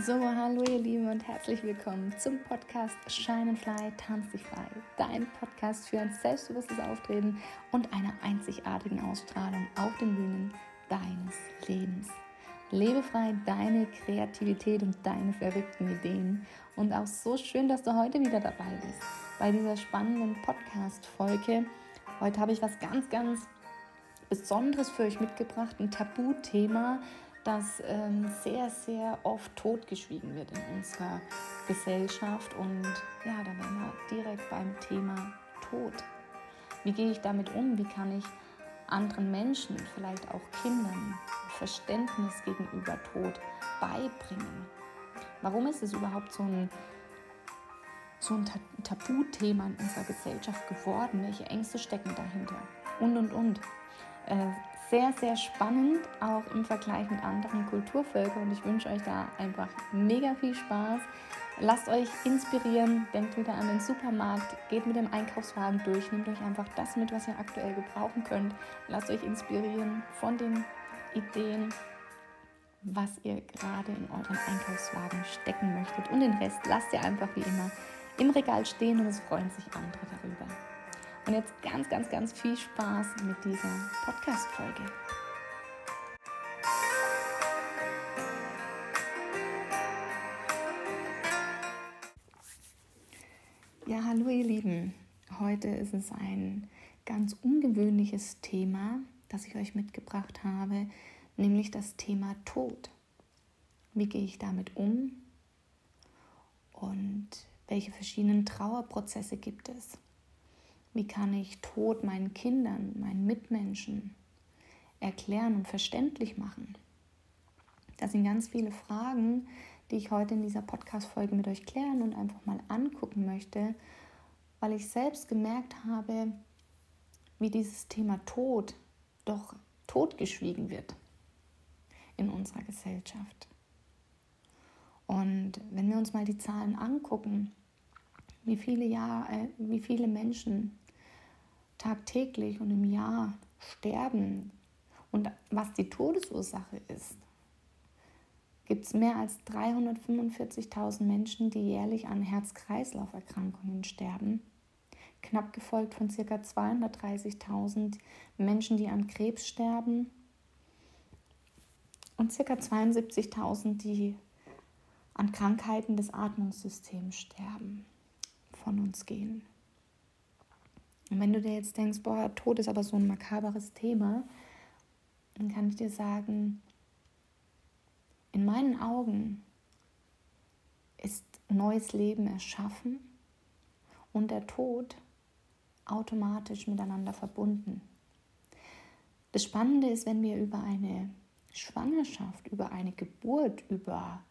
So, hallo ihr Lieben und herzlich willkommen zum Podcast Shine and Fly, Tanz dich frei. Dein Podcast für ein selbstbewusstes Auftreten und eine einzigartige Ausstrahlung auf den Bühnen deines Lebens. Lebe frei deine Kreativität und deine verrückten Ideen. Und auch so schön, dass du heute wieder dabei bist bei dieser spannenden Podcast-Folge. Heute habe ich was ganz, ganz Besonderes für euch mitgebracht, ein Tabuthema, das ähm, sehr, sehr oft totgeschwiegen wird in unserer Gesellschaft. Und ja, da wären wir direkt beim Thema Tod. Wie gehe ich damit um? Wie kann ich anderen Menschen, vielleicht auch Kindern, Verständnis gegenüber Tod beibringen? Warum ist es überhaupt so ein, so ein Tabuthema in unserer Gesellschaft geworden? Welche Ängste stecken dahinter? Und, und, und. Äh, sehr, sehr spannend, auch im Vergleich mit anderen Kulturvölkern. Und ich wünsche euch da einfach mega viel Spaß. Lasst euch inspirieren, denkt wieder an den Supermarkt, geht mit dem Einkaufswagen durch, nehmt euch einfach das mit, was ihr aktuell gebrauchen könnt. Lasst euch inspirieren von den Ideen, was ihr gerade in euren Einkaufswagen stecken möchtet. Und den Rest lasst ihr einfach wie immer im Regal stehen und es freuen sich andere darüber. Und jetzt ganz, ganz, ganz viel Spaß mit dieser Podcast-Folge. Ja, hallo ihr Lieben. Heute ist es ein ganz ungewöhnliches Thema, das ich euch mitgebracht habe, nämlich das Thema Tod. Wie gehe ich damit um und welche verschiedenen Trauerprozesse gibt es? Wie kann ich Tod meinen Kindern, meinen Mitmenschen erklären und verständlich machen? Das sind ganz viele Fragen, die ich heute in dieser Podcast-Folge mit euch klären und einfach mal angucken möchte, weil ich selbst gemerkt habe, wie dieses Thema Tod doch totgeschwiegen wird in unserer Gesellschaft. Und wenn wir uns mal die Zahlen angucken, wie viele, Jahr, äh, wie viele Menschen tagtäglich und im Jahr sterben und was die Todesursache ist, gibt es mehr als 345.000 Menschen, die jährlich an Herz-Kreislauf-Erkrankungen sterben. Knapp gefolgt von ca. 230.000 Menschen, die an Krebs sterben. Und ca. 72.000, die an Krankheiten des Atmungssystems sterben, von uns gehen. Und wenn du dir jetzt denkst, boah, Tod ist aber so ein makaberes Thema, dann kann ich dir sagen, in meinen Augen ist neues Leben erschaffen und der Tod automatisch miteinander verbunden. Das Spannende ist, wenn wir über eine Schwangerschaft, über eine Geburt, über,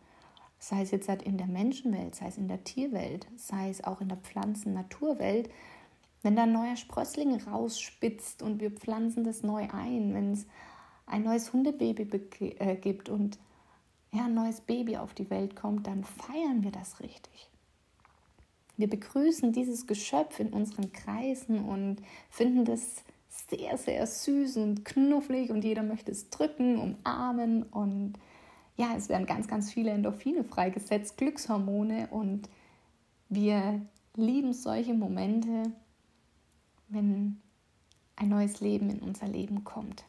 sei es jetzt in der Menschenwelt, sei es in der Tierwelt, sei es auch in der Pflanzen-Naturwelt, wenn da ein neuer Sprössling rausspitzt und wir pflanzen das neu ein, wenn es ein neues Hundebaby äh, gibt und ja, ein neues Baby auf die Welt kommt, dann feiern wir das richtig. Wir begrüßen dieses Geschöpf in unseren Kreisen und finden das sehr, sehr süß und knufflig und jeder möchte es drücken, umarmen und ja, es werden ganz, ganz viele Endorphine freigesetzt, Glückshormone und wir lieben solche Momente, wenn ein neues Leben in unser Leben kommt.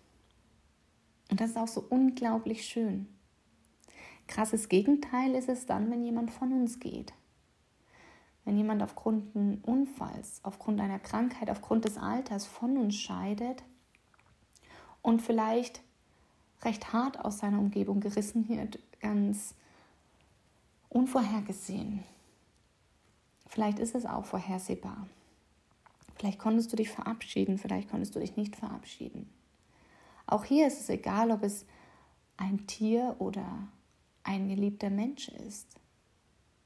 Und das ist auch so unglaublich schön. Krasses Gegenteil ist es dann, wenn jemand von uns geht. Wenn jemand aufgrund eines Unfalls, aufgrund einer Krankheit, aufgrund des Alters von uns scheidet und vielleicht recht hart aus seiner Umgebung gerissen wird, ganz unvorhergesehen. Vielleicht ist es auch vorhersehbar. Vielleicht konntest du dich verabschieden, vielleicht konntest du dich nicht verabschieden. Auch hier ist es egal, ob es ein Tier oder ein geliebter Mensch ist.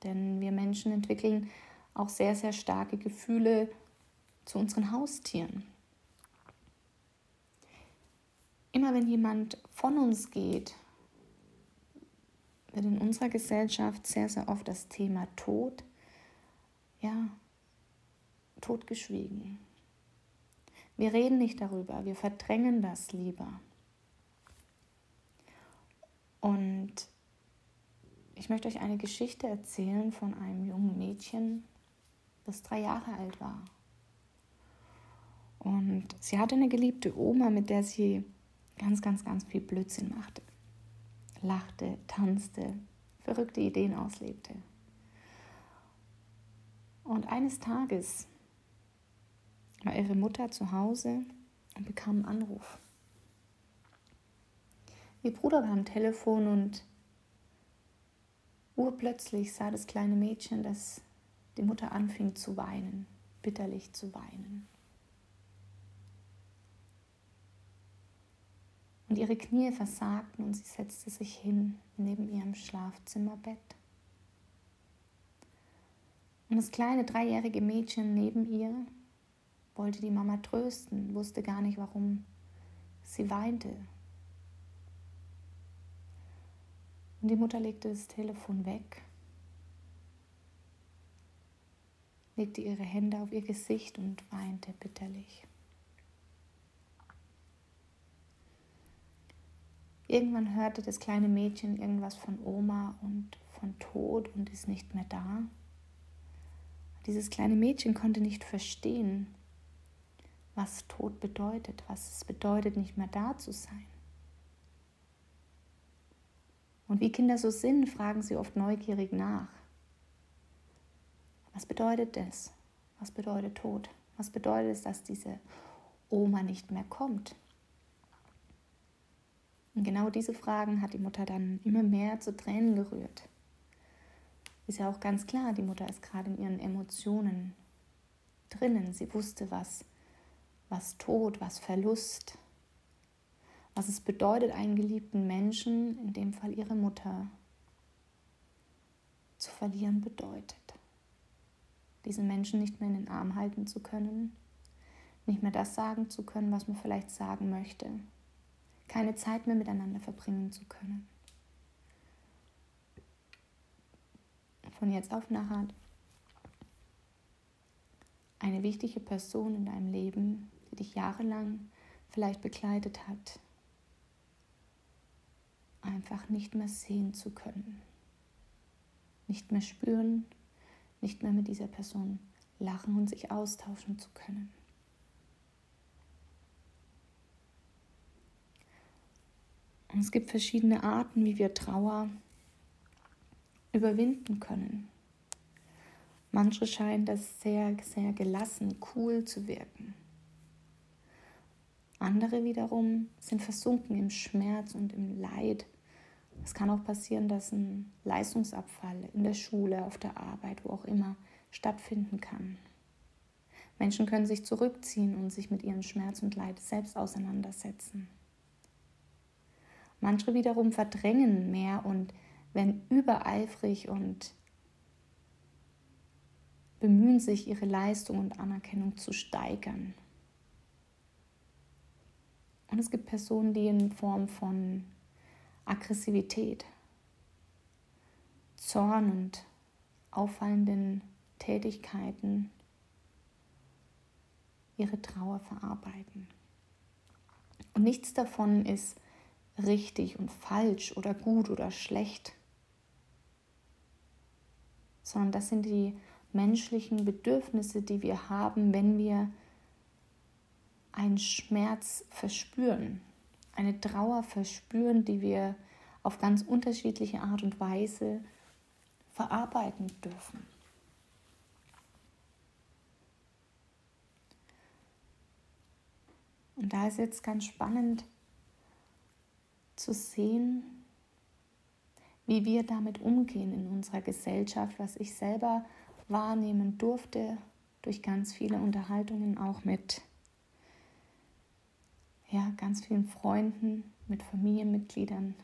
Denn wir Menschen entwickeln auch sehr, sehr starke Gefühle zu unseren Haustieren. Immer wenn jemand von uns geht, wird in unserer Gesellschaft sehr, sehr oft das Thema Tod ja, totgeschwiegen. Wir reden nicht darüber, wir verdrängen das lieber. Und ich möchte euch eine Geschichte erzählen von einem jungen Mädchen, das drei Jahre alt war. Und sie hatte eine geliebte Oma, mit der sie ganz, ganz, ganz viel Blödsinn machte. Lachte, tanzte, verrückte Ideen auslebte. Und eines Tages war ihre Mutter zu Hause und bekam einen Anruf. Ihr Bruder war am Telefon und urplötzlich sah das kleine Mädchen, dass die Mutter anfing zu weinen, bitterlich zu weinen. Und ihre Knie versagten und sie setzte sich hin neben ihrem Schlafzimmerbett. Und das kleine dreijährige Mädchen neben ihr wollte die Mama trösten, wusste gar nicht, warum sie weinte. Und die Mutter legte das Telefon weg, legte ihre Hände auf ihr Gesicht und weinte bitterlich. Irgendwann hörte das kleine Mädchen irgendwas von Oma und von Tod und ist nicht mehr da. Dieses kleine Mädchen konnte nicht verstehen, was Tod bedeutet, was es bedeutet, nicht mehr da zu sein. Und wie Kinder so sind, fragen sie oft neugierig nach. Was bedeutet das? Was bedeutet Tod? Was bedeutet es, dass diese Oma nicht mehr kommt? Und genau diese Fragen hat die Mutter dann immer mehr zu Tränen gerührt. Ist ja auch ganz klar, die Mutter ist gerade in ihren Emotionen drinnen. Sie wusste, was was Tod, was Verlust, was es bedeutet, einen geliebten Menschen, in dem Fall ihre Mutter, zu verlieren bedeutet. Diesen Menschen nicht mehr in den Arm halten zu können, nicht mehr das sagen zu können, was man vielleicht sagen möchte, keine Zeit mehr miteinander verbringen zu können. Von jetzt auf nachher eine wichtige Person in deinem Leben, die dich jahrelang vielleicht begleitet hat, einfach nicht mehr sehen zu können, nicht mehr spüren, nicht mehr mit dieser Person lachen und sich austauschen zu können. Und es gibt verschiedene Arten, wie wir Trauer überwinden können. Manche scheinen das sehr, sehr gelassen, cool zu wirken. Andere wiederum sind versunken im Schmerz und im Leid. Es kann auch passieren, dass ein Leistungsabfall in der Schule, auf der Arbeit, wo auch immer stattfinden kann. Menschen können sich zurückziehen und sich mit ihrem Schmerz und Leid selbst auseinandersetzen. Manche wiederum verdrängen mehr und werden übereifrig und bemühen sich, ihre Leistung und Anerkennung zu steigern. Und es gibt Personen, die in Form von Aggressivität, Zorn und auffallenden Tätigkeiten ihre Trauer verarbeiten. Und nichts davon ist richtig und falsch oder gut oder schlecht, sondern das sind die menschlichen Bedürfnisse, die wir haben, wenn wir einen Schmerz verspüren, eine Trauer verspüren, die wir auf ganz unterschiedliche Art und Weise verarbeiten dürfen. Und da ist jetzt ganz spannend zu sehen, wie wir damit umgehen in unserer Gesellschaft, was ich selber wahrnehmen durfte durch ganz viele Unterhaltungen auch mit ja, ganz vielen Freunden, mit Familienmitgliedern,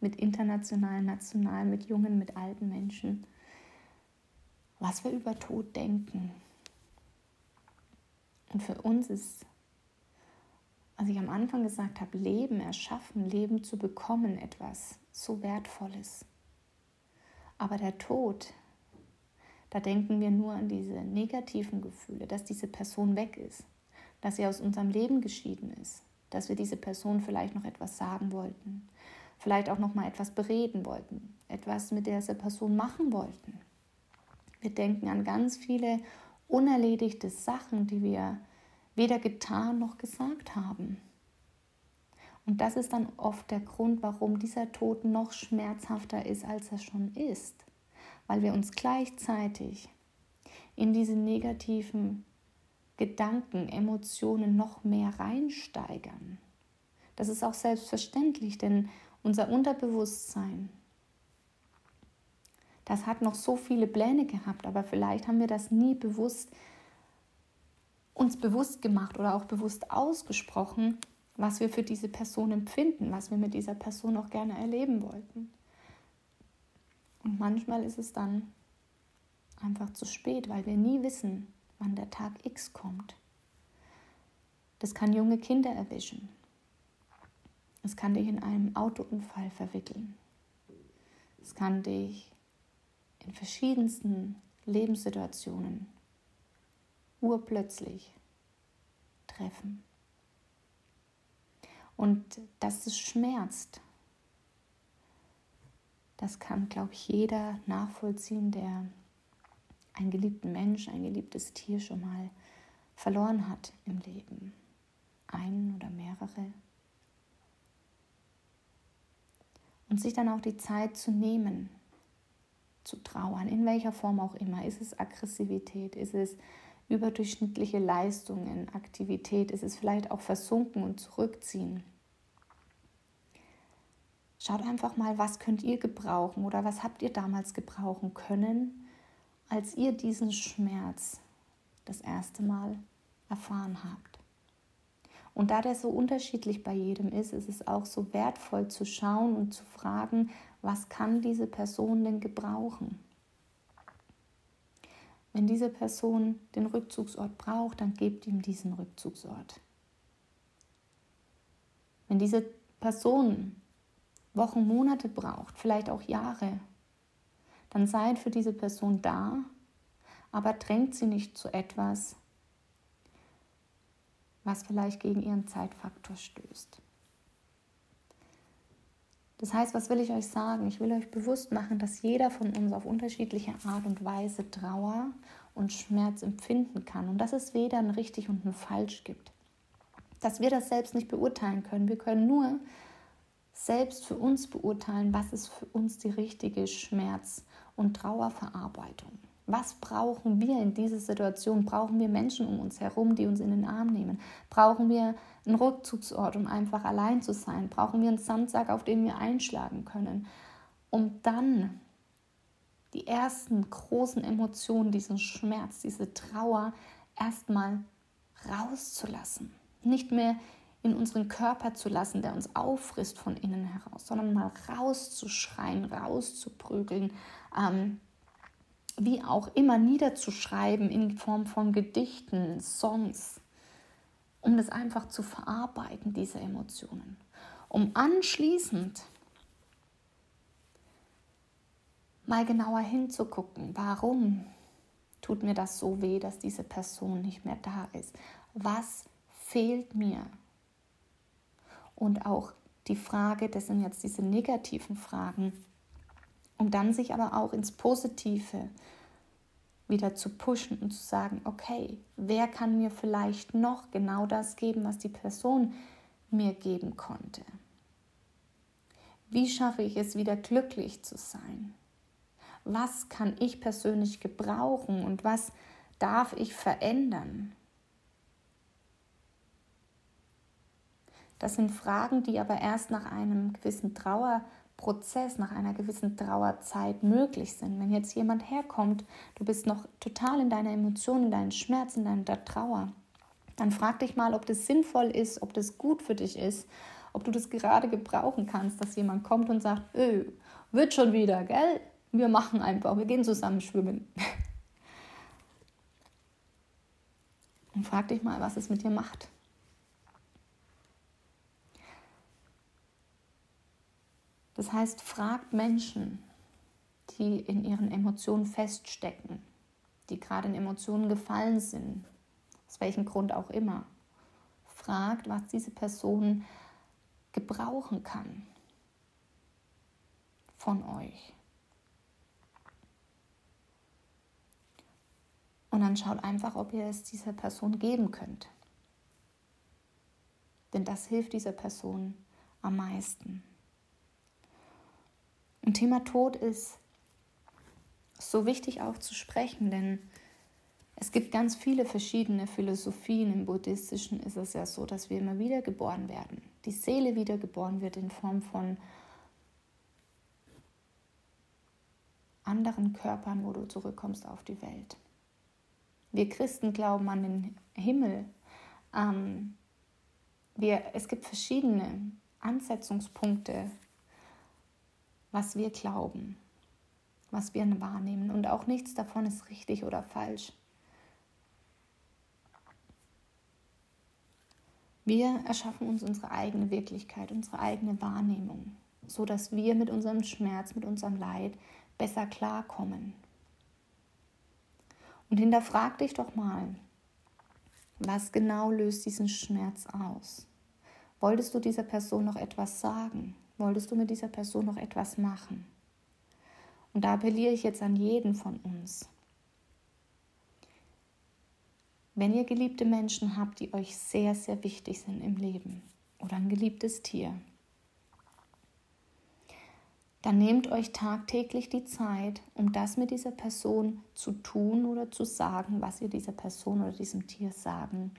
mit internationalen, nationalen, mit jungen, mit alten Menschen, was wir über Tod denken. Und für uns ist, als ich am Anfang gesagt habe, Leben erschaffen, Leben zu bekommen, etwas so Wertvolles. Aber der Tod, da denken wir nur an diese negativen Gefühle, dass diese Person weg ist, dass sie aus unserem Leben geschieden ist, dass wir diese Person vielleicht noch etwas sagen wollten, vielleicht auch noch mal etwas bereden wollten, etwas mit dieser Person machen wollten. Wir denken an ganz viele unerledigte Sachen, die wir weder getan noch gesagt haben. Und das ist dann oft der Grund, warum dieser Tod noch schmerzhafter ist, als er schon ist. Weil wir uns gleichzeitig in diese negativen Gedanken, Emotionen noch mehr reinsteigern. Das ist auch selbstverständlich, denn unser Unterbewusstsein, das hat noch so viele Pläne gehabt, aber vielleicht haben wir das nie bewusst uns bewusst gemacht oder auch bewusst ausgesprochen, was wir für diese Person empfinden, was wir mit dieser Person auch gerne erleben wollten. Und manchmal ist es dann einfach zu spät, weil wir nie wissen, wann der Tag X kommt. Das kann junge Kinder erwischen. Es kann dich in einem Autounfall verwickeln. Es kann dich in verschiedensten Lebenssituationen urplötzlich treffen. Und dass es schmerzt, das kann, glaube ich, jeder nachvollziehen, der einen geliebten Mensch, ein geliebtes Tier schon mal verloren hat im Leben. Einen oder mehrere. Und sich dann auch die Zeit zu nehmen, zu trauern, in welcher Form auch immer. Ist es Aggressivität? Ist es überdurchschnittliche Leistungen, Aktivität? Ist es vielleicht auch versunken und zurückziehen? Schaut einfach mal, was könnt ihr gebrauchen oder was habt ihr damals gebrauchen können, als ihr diesen Schmerz das erste Mal erfahren habt. Und da der so unterschiedlich bei jedem ist, ist es auch so wertvoll zu schauen und zu fragen, was kann diese Person denn gebrauchen? Wenn diese Person den Rückzugsort braucht, dann gebt ihm diesen Rückzugsort. Wenn diese Person Wochen, Monate braucht, vielleicht auch Jahre, dann seid für diese Person da, aber drängt sie nicht zu etwas, was vielleicht gegen ihren Zeitfaktor stößt. Das heißt, was will ich euch sagen? Ich will euch bewusst machen, dass jeder von uns auf unterschiedliche Art und Weise Trauer und Schmerz empfinden kann und dass es weder ein richtig und ein falsch gibt. Dass wir das selbst nicht beurteilen können. Wir können nur selbst für uns beurteilen, was ist für uns die richtige Schmerz- und Trauerverarbeitung. Was brauchen wir in dieser Situation? Brauchen wir Menschen um uns herum, die uns in den Arm nehmen? Brauchen wir einen Rückzugsort, um einfach allein zu sein? Brauchen wir einen Sandsack, auf den wir einschlagen können? Um dann die ersten großen Emotionen, diesen Schmerz, diese Trauer erstmal rauszulassen. Nicht mehr in unseren Körper zu lassen, der uns auffrisst von innen heraus, sondern mal rauszuschreien, rauszuprügeln, ähm, wie auch immer niederzuschreiben in Form von Gedichten, Songs, um das einfach zu verarbeiten, diese Emotionen. Um anschließend mal genauer hinzugucken, warum tut mir das so weh, dass diese Person nicht mehr da ist? Was fehlt mir? Und auch die Frage, das sind jetzt diese negativen Fragen, um dann sich aber auch ins Positive wieder zu pushen und zu sagen, okay, wer kann mir vielleicht noch genau das geben, was die Person mir geben konnte? Wie schaffe ich es wieder glücklich zu sein? Was kann ich persönlich gebrauchen und was darf ich verändern? Das sind Fragen, die aber erst nach einem gewissen Trauer Prozess, nach einer gewissen Trauerzeit möglich sind. Wenn jetzt jemand herkommt, du bist noch total in deiner Emotion, in deinen Schmerz, in deiner Trauer, dann frag dich mal, ob das sinnvoll ist, ob das gut für dich ist, ob du das gerade gebrauchen kannst, dass jemand kommt und sagt, öh, wird schon wieder, gell? Wir machen einfach, wir gehen zusammen schwimmen. Und frag dich mal, was es mit dir macht. Das heißt, fragt Menschen, die in ihren Emotionen feststecken, die gerade in Emotionen gefallen sind, aus welchem Grund auch immer. Fragt, was diese Person gebrauchen kann von euch. Und dann schaut einfach, ob ihr es dieser Person geben könnt. Denn das hilft dieser Person am meisten. Und Thema Tod ist so wichtig auch zu sprechen, denn es gibt ganz viele verschiedene Philosophien. Im Buddhistischen ist es ja so, dass wir immer wieder geboren werden. Die Seele wiedergeboren wird in Form von anderen Körpern, wo du zurückkommst auf die Welt. Wir Christen glauben an den Himmel. Ähm, wir, es gibt verschiedene Ansetzungspunkte, was wir glauben, was wir wahrnehmen. Und auch nichts davon ist richtig oder falsch. Wir erschaffen uns unsere eigene Wirklichkeit, unsere eigene Wahrnehmung, so dass wir mit unserem Schmerz, mit unserem Leid besser klarkommen. Und hinterfrag dich doch mal, was genau löst diesen Schmerz aus? Wolltest du dieser Person noch etwas sagen? Wolltest du mit dieser Person noch etwas machen? Und da appelliere ich jetzt an jeden von uns. Wenn ihr geliebte Menschen habt, die euch sehr, sehr wichtig sind im Leben oder ein geliebtes Tier, dann nehmt euch tagtäglich die Zeit, um das mit dieser Person zu tun oder zu sagen, was ihr dieser Person oder diesem Tier sagen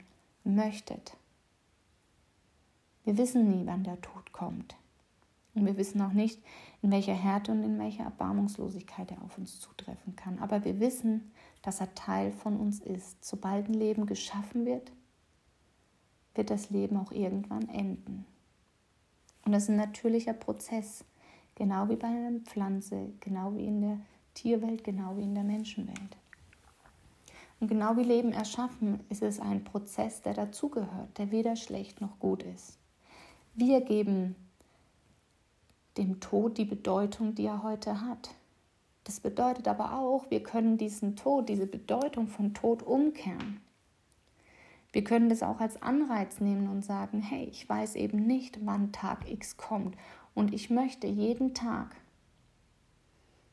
möchtet. Wir wissen nie, wann der Tod kommt. Und wir wissen auch nicht, in welcher Härte und in welcher Erbarmungslosigkeit er auf uns zutreffen kann. Aber wir wissen, dass er Teil von uns ist. Sobald ein Leben geschaffen wird, wird das Leben auch irgendwann enden. Und das ist ein natürlicher Prozess. Genau wie bei einer Pflanze, genau wie in der Tierwelt, genau wie in der Menschenwelt. Und genau wie Leben erschaffen, ist es ein Prozess, der dazugehört, der weder schlecht noch gut ist. Wir geben dem Tod die Bedeutung, die er heute hat. Das bedeutet aber auch, wir können diesen Tod, diese Bedeutung von Tod umkehren. Wir können das auch als Anreiz nehmen und sagen, hey, ich weiß eben nicht, wann Tag X kommt und ich möchte jeden Tag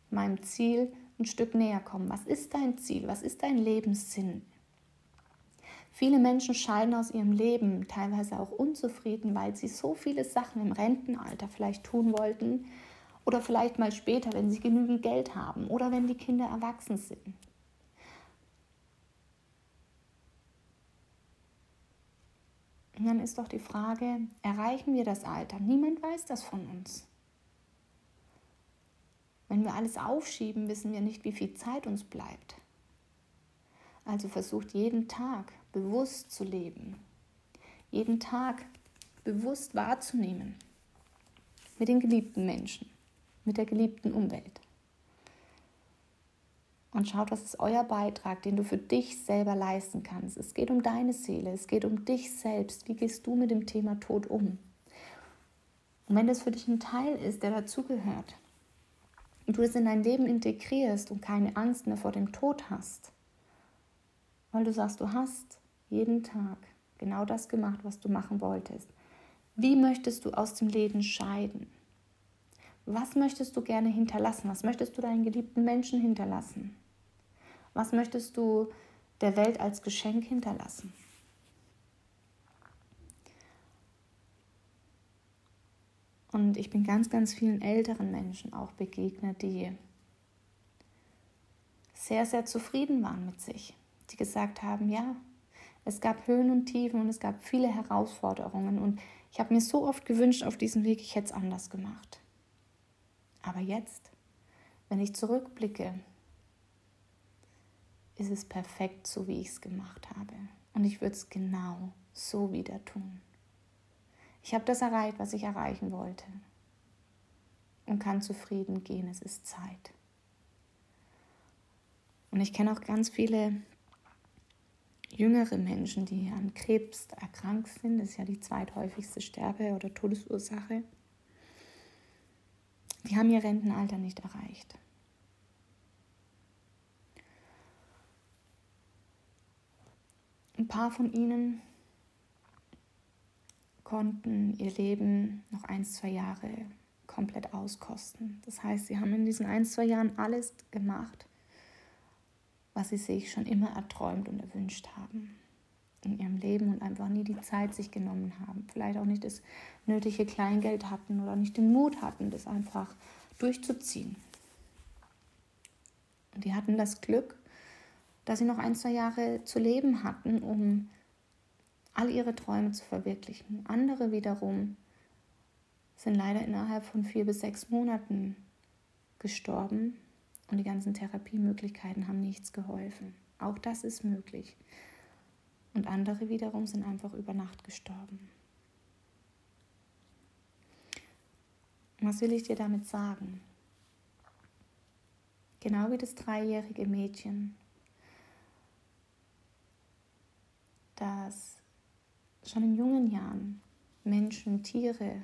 meinem Ziel ein Stück näher kommen. Was ist dein Ziel? Was ist dein Lebenssinn? Viele Menschen scheiden aus ihrem Leben teilweise auch unzufrieden, weil sie so viele Sachen im Rentenalter vielleicht tun wollten oder vielleicht mal später, wenn sie genügend Geld haben oder wenn die Kinder erwachsen sind. Und dann ist doch die Frage, erreichen wir das Alter? Niemand weiß das von uns. Wenn wir alles aufschieben, wissen wir nicht, wie viel Zeit uns bleibt. Also versucht jeden Tag bewusst zu leben, jeden Tag bewusst wahrzunehmen mit den geliebten Menschen, mit der geliebten Umwelt und schaut, was ist euer Beitrag, den du für dich selber leisten kannst. Es geht um deine Seele, es geht um dich selbst. Wie gehst du mit dem Thema Tod um? Und wenn das für dich ein Teil ist, der dazugehört, und du es in dein Leben integrierst und keine Angst mehr vor dem Tod hast, weil du sagst, du hast jeden Tag genau das gemacht, was du machen wolltest. Wie möchtest du aus dem Leben scheiden? Was möchtest du gerne hinterlassen? Was möchtest du deinen geliebten Menschen hinterlassen? Was möchtest du der Welt als Geschenk hinterlassen? Und ich bin ganz, ganz vielen älteren Menschen auch begegnet, die sehr, sehr zufrieden waren mit sich. Die gesagt haben, ja, es gab Höhen und Tiefen und es gab viele Herausforderungen. Und ich habe mir so oft gewünscht auf diesem Weg, ich hätte es anders gemacht. Aber jetzt, wenn ich zurückblicke, ist es perfekt, so wie ich es gemacht habe. Und ich würde es genau so wieder tun. Ich habe das erreicht, was ich erreichen wollte. Und kann zufrieden gehen. Es ist Zeit. Und ich kenne auch ganz viele jüngere Menschen, die an Krebs erkrankt sind. Das ist ja die zweithäufigste Sterbe- oder Todesursache die haben ihr Rentenalter nicht erreicht. Ein paar von ihnen konnten ihr Leben noch ein, zwei Jahre komplett auskosten. Das heißt, sie haben in diesen ein, zwei Jahren alles gemacht, was sie sich schon immer erträumt und erwünscht haben in ihrem Leben und einfach nie die Zeit sich genommen haben. Vielleicht auch nicht das nötige Kleingeld hatten oder nicht den Mut hatten, das einfach durchzuziehen. Und die hatten das Glück, dass sie noch ein, zwei Jahre zu leben hatten, um all ihre Träume zu verwirklichen. Andere wiederum sind leider innerhalb von vier bis sechs Monaten gestorben und die ganzen Therapiemöglichkeiten haben nichts geholfen. Auch das ist möglich. Und andere wiederum sind einfach über Nacht gestorben. Was will ich dir damit sagen? Genau wie das dreijährige Mädchen, das schon in jungen Jahren Menschen, Tiere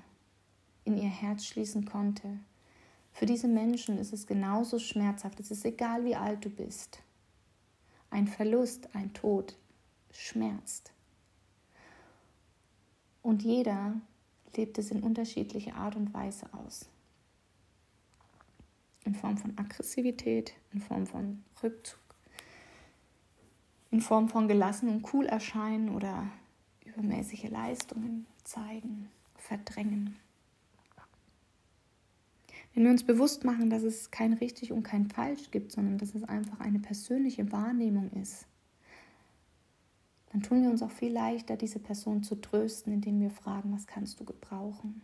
in ihr Herz schließen konnte. Für diese Menschen ist es genauso schmerzhaft. Es ist egal, wie alt du bist. Ein Verlust, ein Tod schmerzt. Und jeder lebt es in unterschiedlicher Art und Weise aus. In Form von Aggressivität, in Form von Rückzug, in Form von gelassen und cool erscheinen oder übermäßige Leistungen zeigen, verdrängen. Wenn wir uns bewusst machen, dass es kein richtig und kein falsch gibt, sondern dass es einfach eine persönliche Wahrnehmung ist, dann tun wir uns auch viel leichter, diese Person zu trösten, indem wir fragen, was kannst du gebrauchen?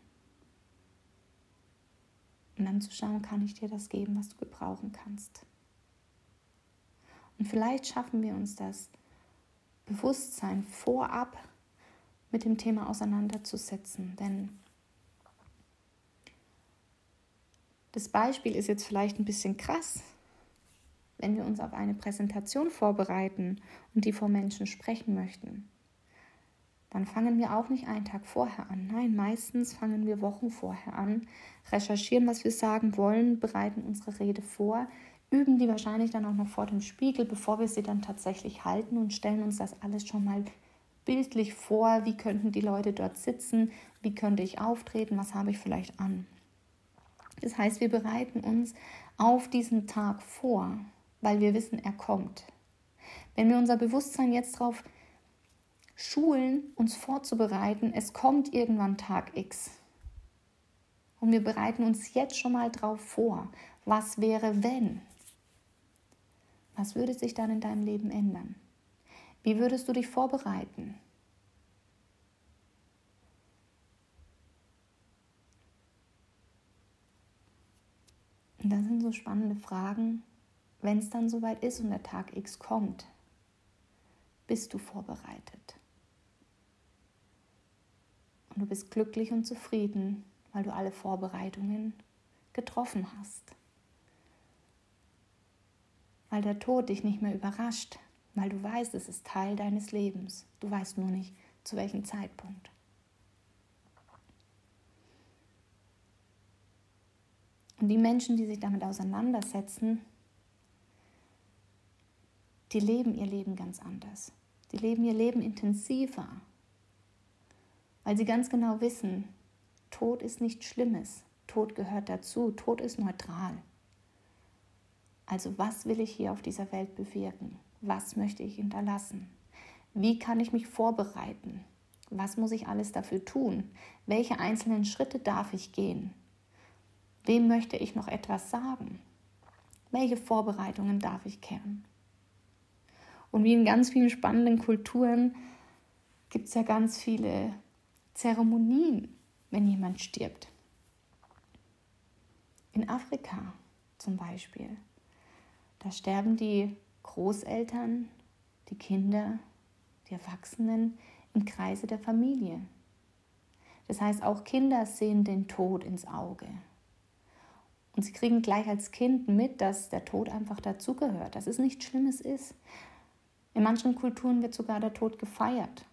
Und dann zu schauen, kann ich dir das geben, was du gebrauchen kannst? Und vielleicht schaffen wir uns das Bewusstsein vorab mit dem Thema auseinanderzusetzen. Denn das Beispiel ist jetzt vielleicht ein bisschen krass, wenn wir uns auf eine Präsentation vorbereiten und die vor Menschen sprechen möchten, dann fangen wir auch nicht einen Tag vorher an. Nein, meistens fangen wir Wochen vorher an, recherchieren, was wir sagen wollen, bereiten unsere Rede vor, üben die wahrscheinlich dann auch noch vor dem Spiegel, bevor wir sie dann tatsächlich halten und stellen uns das alles schon mal bildlich vor, wie könnten die Leute dort sitzen, wie könnte ich auftreten, was habe ich vielleicht an. Das heißt, wir bereiten uns auf diesen Tag vor weil wir wissen, er kommt. Wenn wir unser Bewusstsein jetzt darauf schulen, uns vorzubereiten, es kommt irgendwann Tag X. Und wir bereiten uns jetzt schon mal darauf vor, was wäre, wenn? Was würde sich dann in deinem Leben ändern? Wie würdest du dich vorbereiten? Und das sind spannende Fragen, wenn es dann soweit ist und der Tag X kommt, bist du vorbereitet. Und du bist glücklich und zufrieden, weil du alle Vorbereitungen getroffen hast. Weil der Tod dich nicht mehr überrascht, weil du weißt, es ist Teil deines Lebens. Du weißt nur nicht, zu welchem Zeitpunkt. Und die Menschen, die sich damit auseinandersetzen, die leben ihr Leben ganz anders. Die leben ihr Leben intensiver, weil sie ganz genau wissen, Tod ist nichts Schlimmes, Tod gehört dazu, Tod ist neutral. Also was will ich hier auf dieser Welt bewirken? Was möchte ich hinterlassen? Wie kann ich mich vorbereiten? Was muss ich alles dafür tun? Welche einzelnen Schritte darf ich gehen? Wem möchte ich noch etwas sagen? Welche Vorbereitungen darf ich kehren? Und wie in ganz vielen spannenden Kulturen gibt es ja ganz viele Zeremonien, wenn jemand stirbt. In Afrika zum Beispiel, da sterben die Großeltern, die Kinder, die Erwachsenen im Kreise der Familie. Das heißt, auch Kinder sehen den Tod ins Auge. Und sie kriegen gleich als Kind mit, dass der Tod einfach dazugehört, dass es nichts Schlimmes ist, in manchen Kulturen wird sogar der Tod gefeiert.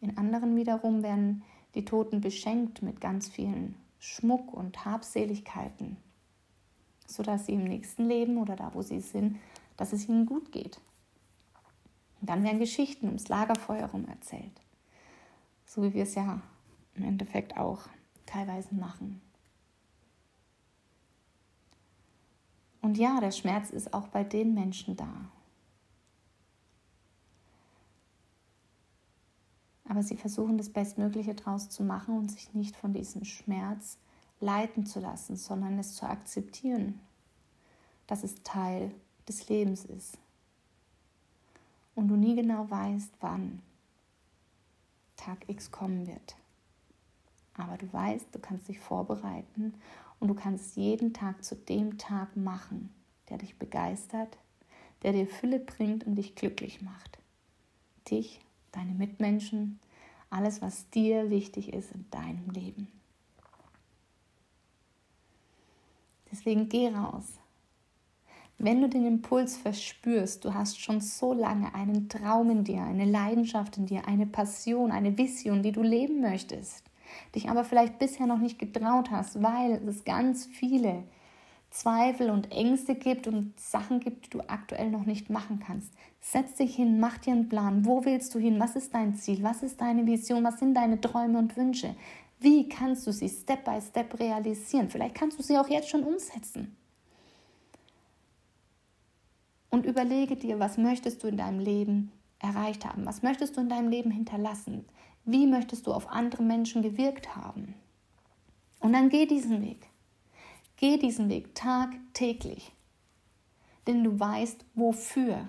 In anderen wiederum werden die Toten beschenkt mit ganz vielen Schmuck und Habseligkeiten, sodass sie im nächsten Leben oder da, wo sie sind, dass es ihnen gut geht. Und dann werden Geschichten ums Lagerfeuer herum erzählt, so wie wir es ja im Endeffekt auch teilweise machen. Und ja, der Schmerz ist auch bei den Menschen da. Aber sie versuchen das Bestmögliche daraus zu machen und sich nicht von diesem Schmerz leiten zu lassen, sondern es zu akzeptieren, dass es Teil des Lebens ist. Und du nie genau weißt, wann Tag X kommen wird. Aber du weißt, du kannst dich vorbereiten und du kannst jeden Tag zu dem Tag machen, der dich begeistert, der dir Fülle bringt und dich glücklich macht. Dich, deine Mitmenschen, alles, was dir wichtig ist in deinem Leben. Deswegen geh raus. Wenn du den Impuls verspürst, du hast schon so lange einen Traum in dir, eine Leidenschaft in dir, eine Passion, eine Vision, die du leben möchtest, dich aber vielleicht bisher noch nicht getraut hast, weil es ganz viele Zweifel und Ängste gibt und Sachen gibt, die du aktuell noch nicht machen kannst. Setz dich hin, mach dir einen Plan. Wo willst du hin? Was ist dein Ziel? Was ist deine Vision? Was sind deine Träume und Wünsche? Wie kannst du sie Step by Step realisieren? Vielleicht kannst du sie auch jetzt schon umsetzen. Und überlege dir, was möchtest du in deinem Leben erreicht haben? Was möchtest du in deinem Leben hinterlassen? Wie möchtest du auf andere Menschen gewirkt haben? Und dann geh diesen Weg. Geh diesen Weg tagtäglich. Denn du weißt, wofür.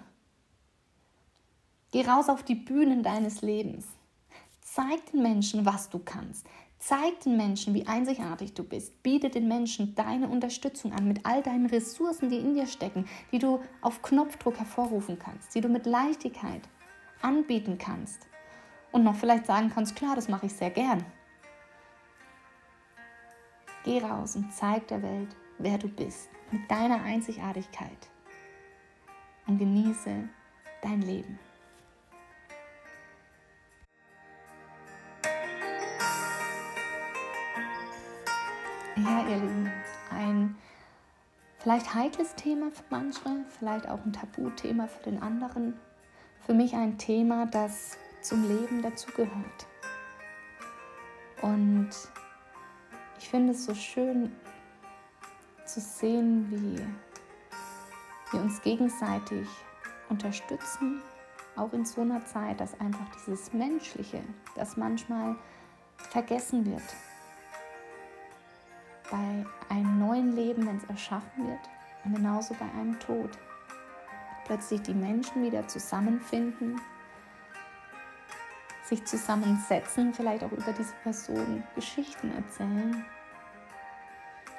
Geh raus auf die Bühnen deines Lebens. Zeig den Menschen, was du kannst. Zeig den Menschen, wie einzigartig du bist. Biete den Menschen deine Unterstützung an mit all deinen Ressourcen, die in dir stecken, die du auf Knopfdruck hervorrufen kannst, die du mit Leichtigkeit anbieten kannst. Und noch vielleicht sagen kannst, klar, das mache ich sehr gern. Geh raus und zeig der Welt, wer du bist, mit deiner Einzigartigkeit. Und genieße dein Leben. Ja, ihr Lieben, ein vielleicht heikles Thema für manche, vielleicht auch ein Tabuthema für den anderen. Für mich ein Thema, das zum Leben dazugehört. Und ich finde es so schön zu sehen, wie wir uns gegenseitig unterstützen, auch in so einer Zeit, dass einfach dieses Menschliche, das manchmal vergessen wird, bei einem neuen Leben, wenn es erschaffen wird, und genauso bei einem Tod. Plötzlich die Menschen wieder zusammenfinden, sich zusammensetzen, vielleicht auch über diese Person Geschichten erzählen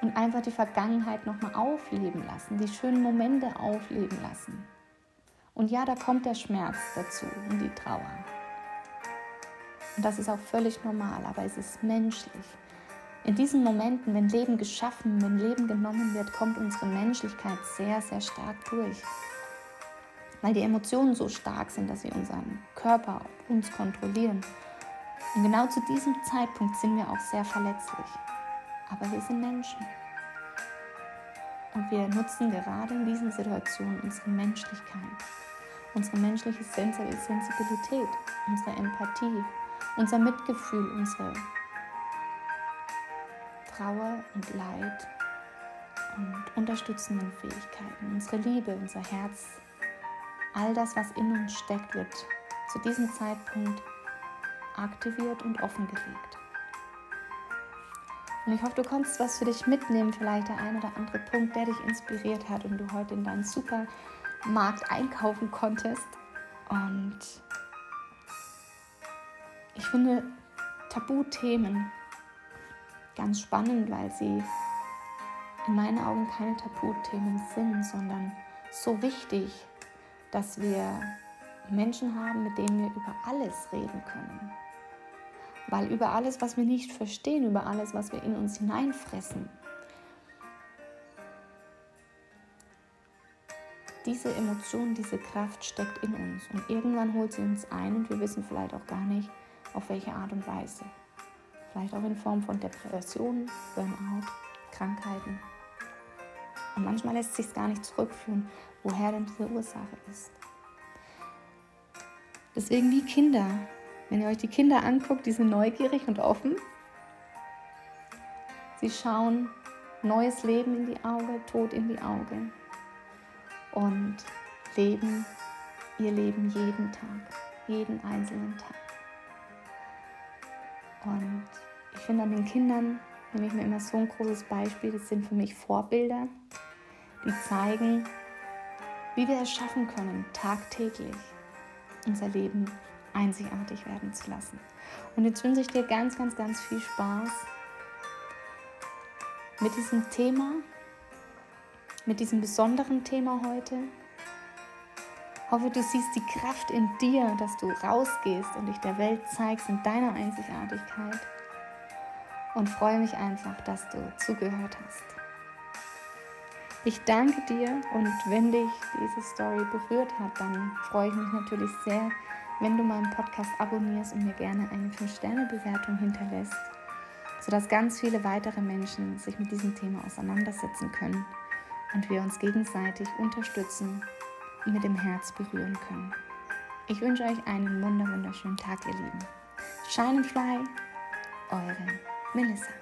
und einfach die Vergangenheit nochmal aufleben lassen, die schönen Momente aufleben lassen. Und ja, da kommt der Schmerz dazu und die Trauer. Und das ist auch völlig normal, aber es ist menschlich. In diesen Momenten, wenn Leben geschaffen, wenn Leben genommen wird, kommt unsere Menschlichkeit sehr, sehr stark durch. Weil die Emotionen so stark sind, dass sie unseren Körper, uns kontrollieren. Und genau zu diesem Zeitpunkt sind wir auch sehr verletzlich. Aber wir sind Menschen. Und wir nutzen gerade in diesen Situationen unsere Menschlichkeit, unsere menschliche Sensibilität, unsere Empathie, unser Mitgefühl, unsere Trauer und Leid und unterstützenden Fähigkeiten, unsere Liebe, unser Herz, all das, was in uns steckt, wird zu diesem Zeitpunkt aktiviert und offengelegt. Und ich hoffe, du konntest was für dich mitnehmen, vielleicht der ein oder andere Punkt, der dich inspiriert hat und du heute in deinen Supermarkt einkaufen konntest. Und ich finde Tabuthemen ganz spannend, weil sie in meinen Augen keine Tabuthemen sind, sondern so wichtig, dass wir Menschen haben, mit denen wir über alles reden können. Weil über alles, was wir nicht verstehen, über alles, was wir in uns hineinfressen, diese Emotion, diese Kraft steckt in uns und irgendwann holt sie uns ein und wir wissen vielleicht auch gar nicht, auf welche Art und Weise vielleicht auch in Form von Depressionen, Burnout, Krankheiten. Und manchmal lässt sich gar nicht zurückführen, woher denn diese Ursache ist. Deswegen wie Kinder, wenn ihr euch die Kinder anguckt, die sind neugierig und offen. Sie schauen neues Leben in die Augen, Tod in die Augen. und leben ihr Leben jeden Tag, jeden einzelnen Tag. Und ich finde an den Kindern nehme ich mir immer so ein großes Beispiel. Das sind für mich Vorbilder, die zeigen, wie wir es schaffen können, tagtäglich unser Leben einzigartig werden zu lassen. Und jetzt wünsche ich dir ganz, ganz, ganz viel Spaß mit diesem Thema, mit diesem besonderen Thema heute. Ich hoffe, du siehst die Kraft in dir, dass du rausgehst und dich der Welt zeigst in deiner Einzigartigkeit. Und freue mich einfach, dass du zugehört hast. Ich danke dir und wenn dich diese Story berührt hat, dann freue ich mich natürlich sehr, wenn du meinen Podcast abonnierst und mir gerne eine 5-Sterne-Bewertung hinterlässt, sodass ganz viele weitere Menschen sich mit diesem Thema auseinandersetzen können und wir uns gegenseitig unterstützen und mit dem Herz berühren können. Ich wünsche euch einen wunderschönen Tag, ihr Lieben. Shine and Fly, eure Melissa.